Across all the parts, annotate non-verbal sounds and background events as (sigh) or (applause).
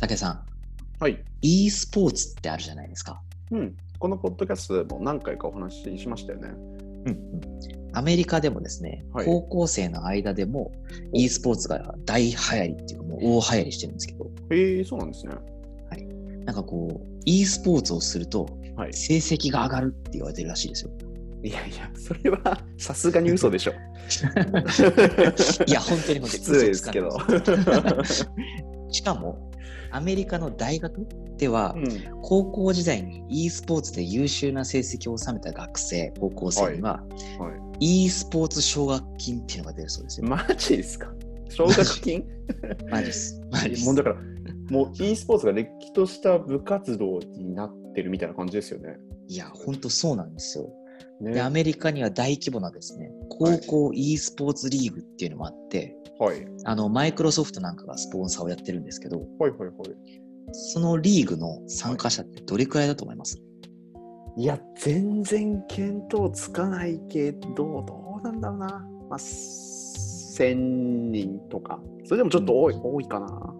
武さん、はい。e スポーツってあるじゃないですか。うん。このポッドキャストでも何回かお話ししましたよね。うんうん、アメリカでもですね、はい高校生の間でも e スポーツが大流行りっていうかもう大流行りしてるんですけど、へえ、そうなんですね。なんかこう、e スポーツをするとはい。成績が上がるって言われてるらしいですよ。いやいや、それはさすがに嘘でしょ。(laughs) いや、本当に本当に失礼ですけど。(laughs) しかも、アメリカの大学では、うん。高校時代に e スポーツで優秀な成績を収めた学生、高校生には、は e スポーツ奨学金っていうのが出るそうですい。よ。マジですか？奨学金？(laughs) マジです。マジです。もうだから、もう e スポーツがれっきとした部活動になってるみたいな感じですよね。いや、本当そうなんですよ。ねで、アメリカには大規模なですね、高校 e スポーツリーグっていうのもあって、はい。あの、マイクロソフトなんかがスポンサーをやってるんですけど、はいはいはい。そのリーグの参加者ってどれくらいだと思います、いや、全然見当つかないけど、どうなんだろうな。まあ、1000人とか。それでもちょっと多い、多いかな。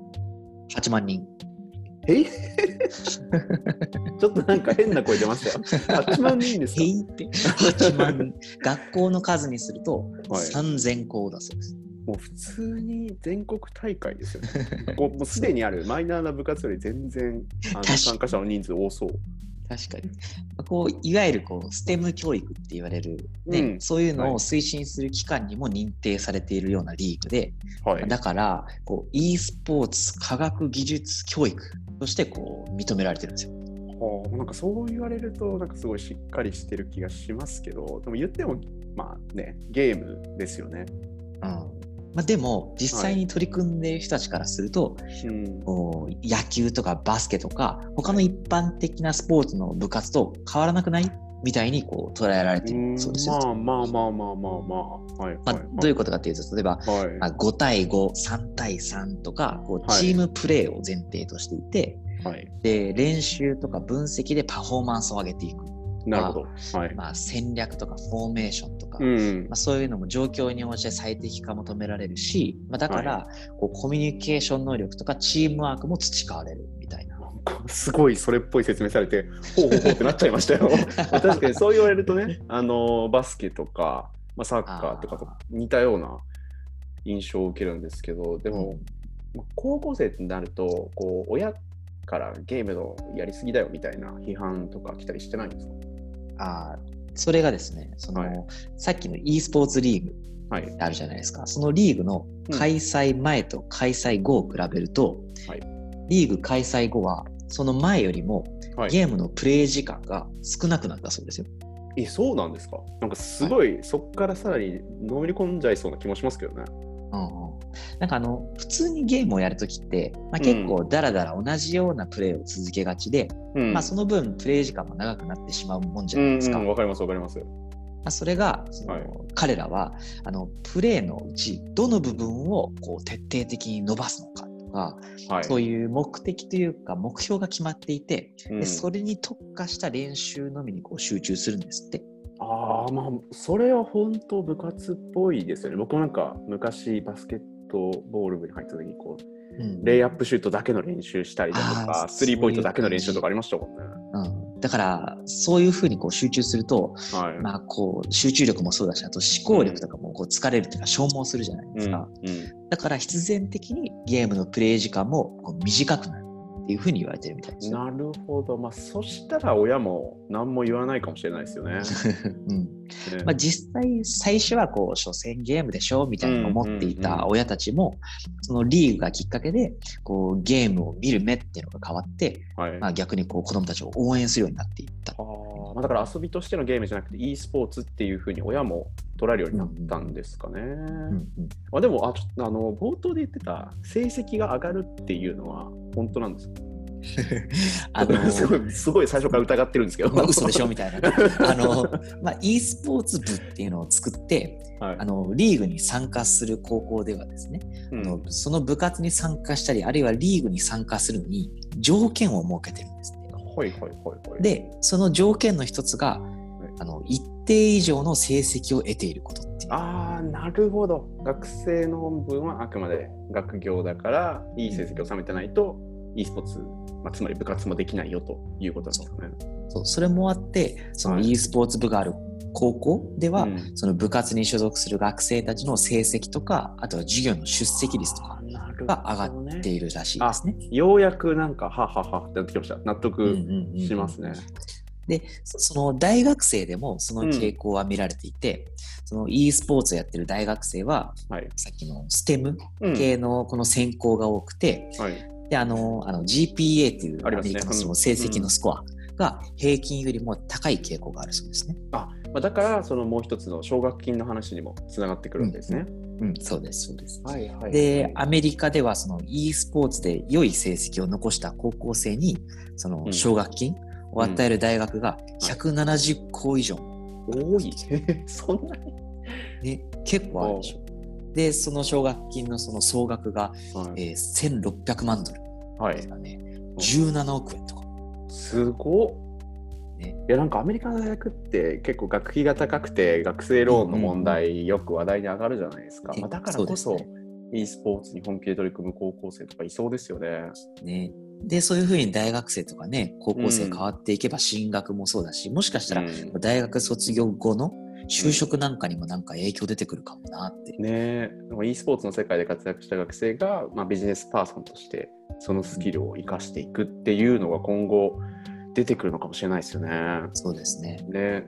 ?8 万人。え？(laughs) ちょっとなんか変な声出ましたよ。8万人ですか？へい (laughs) って8万人。学校の数にするとはい3000校だそうです。もう普通に全国大会ですよね。(laughs) もうすでにあるマイナーな部活より全然あの参加者の人数多そう。確かに。こういわゆるこう STEM 教育って言われる、ねうんそういうのはいを推進する機関にも認定されているようなリーグで、はい。だからこう e スポーツ科学技術教育としてこう認められてるんですよ。はあなんかそう言われると、なんかすごいしっかりしてる気がしますけど、でも言っても、まあね、ゲームですよね。うんまあ、でも実際に取り組んでいる人たちからすると、うん。こう野球とかバスケとか他の一般的なスポーツの部活と変わらなくない？みたいにこう捉えられているそうですよ。まあまあまあまあまあまあ。はい。まあ、はいどういうことかというと例えば、はい。まあ、5対5、3対3とかこうはいチームプレーを前提としていて、はい。で練習とか分析でパフォーマンスを上げていく、なるほど。はい。まあ、戦略とかフォーメーションとか、うんまあ、。そういうのも状況に応じて最適化求められるし、まあ、だから、こうコミュニケーション能力とかチームワークも培われるみたいな。すごいそれっぽい説明されて、ほうほうほうってなっちゃいましたよ。(laughs) 確かにそう言われるとね、あのバスケとか、まあ、サッカーとかと似たような印象を受けるんですけど、でも、まあ高校生ってなると、こう親からゲームのやりすぎだよみたいな批判とか来たりしてないんですか？あーそれがですねその、はいさっきの e スポーツリーグはい。あるじゃないですか。そのリーグの開催前と開催後を比べると、はいリーグ開催後は、その前よりもはい、ゲームのプレイ時間が少なくなったそうですよ。え、そうなんですか？なんかすごい、そこからさらにのめり込んじゃいそうな気もしますけどね。うんうんなんかあの、普通にゲームをやるときって、まあ、結構だらだら同じようなプレイを続けがちで、うん。まあその分プレイ時間も長くなってしまうもんじゃうんないですか。うん、わかりますわかります。まあ、それがその、はい彼らはあのプレイのうちどの部分をこう徹底的に伸ばすのかとか、はい。そういう目的というか目標が決まっていて、うんでそれに特化した練習のみにこう集中するんですって。ああ、まあ、それは本当部活っぽいですよね。僕もなんか昔バスケットボール部に入った時にこう、うんレイアップシュートだけの練習したりだとか、スリーポイントだけの練習とかありましたもんね。うん、だからそういうふうにこう集中すると、はい。まあ、こう集中力もそうだしあと思考力とかもこう疲れるというか消耗するじゃないですか、うんうんだから必然的にゲームのプレイ時間もこう短くなるっていうふうに言われてるみたいですよ。なるほど。まあ、そしたら親も何も言わないかもしれないですよね。うんねまあ、実際最初はこう所詮ゲームでしょみたいに思っていた親たちもそのリーグがきっかけでこうゲームを見る目っていうのが変わって、はい。まあ、逆にこう子供たちを応援するようになっていった。あーまあ、だから遊びとしてのゲームじゃなくて e スポーツっていうふうに親も捉えるようになったんですかね。まあ、でもあちょっとあの冒頭で言ってた成績が上がるっていうのは本当なんですか？あのすごいすごい最初から疑ってるんですけど。まあ、嘘でしょみたいな。あの、まあ、e スポーツ部っていうのを作って、はいあの、リーグに参加する高校ではですね、うんあのその部活に参加したり、あるいはリーグに参加するのに条件を設けてるんですね。はいはいはいはい。で、その条件の一つが、あの、一定以上の成績を得ていることっていう。ああ、なるほど。学生の分はあくまで学業だから、いい成績を収めてないと e スポーツ、まあ、つまり部活もできないよということなんですかね。そうそれもあってそのはい e スポーツ部がある高校では、うんその部活に所属する学生たちの成績とかあとは授業の出席率とかが上がっているらしいですね。ようやくなんか、はははってなってきました。納得うんうんうんしますね。で、その大学生でもその傾向は見られていて、その e スポーツをやってる大学生は、はい。さっきの STEM うん系のこの専攻が多くて、はい。で、あの、あの GPA っていうアメリカのその成績のスコアが平均よりも高い傾向があるそうですね。あ、まあ、だから、そのもう一つの奨学金の話にもつながってくるんですね。うん、そうです、そうです。はいはいで、アメリカではその e スポーツで良い成績を残した高校生に、そのうん奨学金を与える大学が170校以上、多い。(laughs) そんなに、ね、結構あるでしょ。で、その奨学金のその総額が、はいえー1600万ドルはいです。からね、17億円とか。すごっ。ねいやなんかアメリカの大学って結構学費が高くて学生ローンの問題よく話題に上がるじゃないですか、えまあ、だからこそ e スポーツに本気で取り組む高校生とかいそうですよね。ね。で、そういうふうに大学生とかね、高校生うん変わっていけば進学もそうだし、もしかしたらうん大学卒業後の就職なんかにもなんか影響出てくるかもなって。ねえ、e スポーツの世界で活躍した学生が、まあ、ビジネスパーソンとしてそのスキルを生かしていくっていうのが今後出てくるのかもしれないですよね。そうですね。ね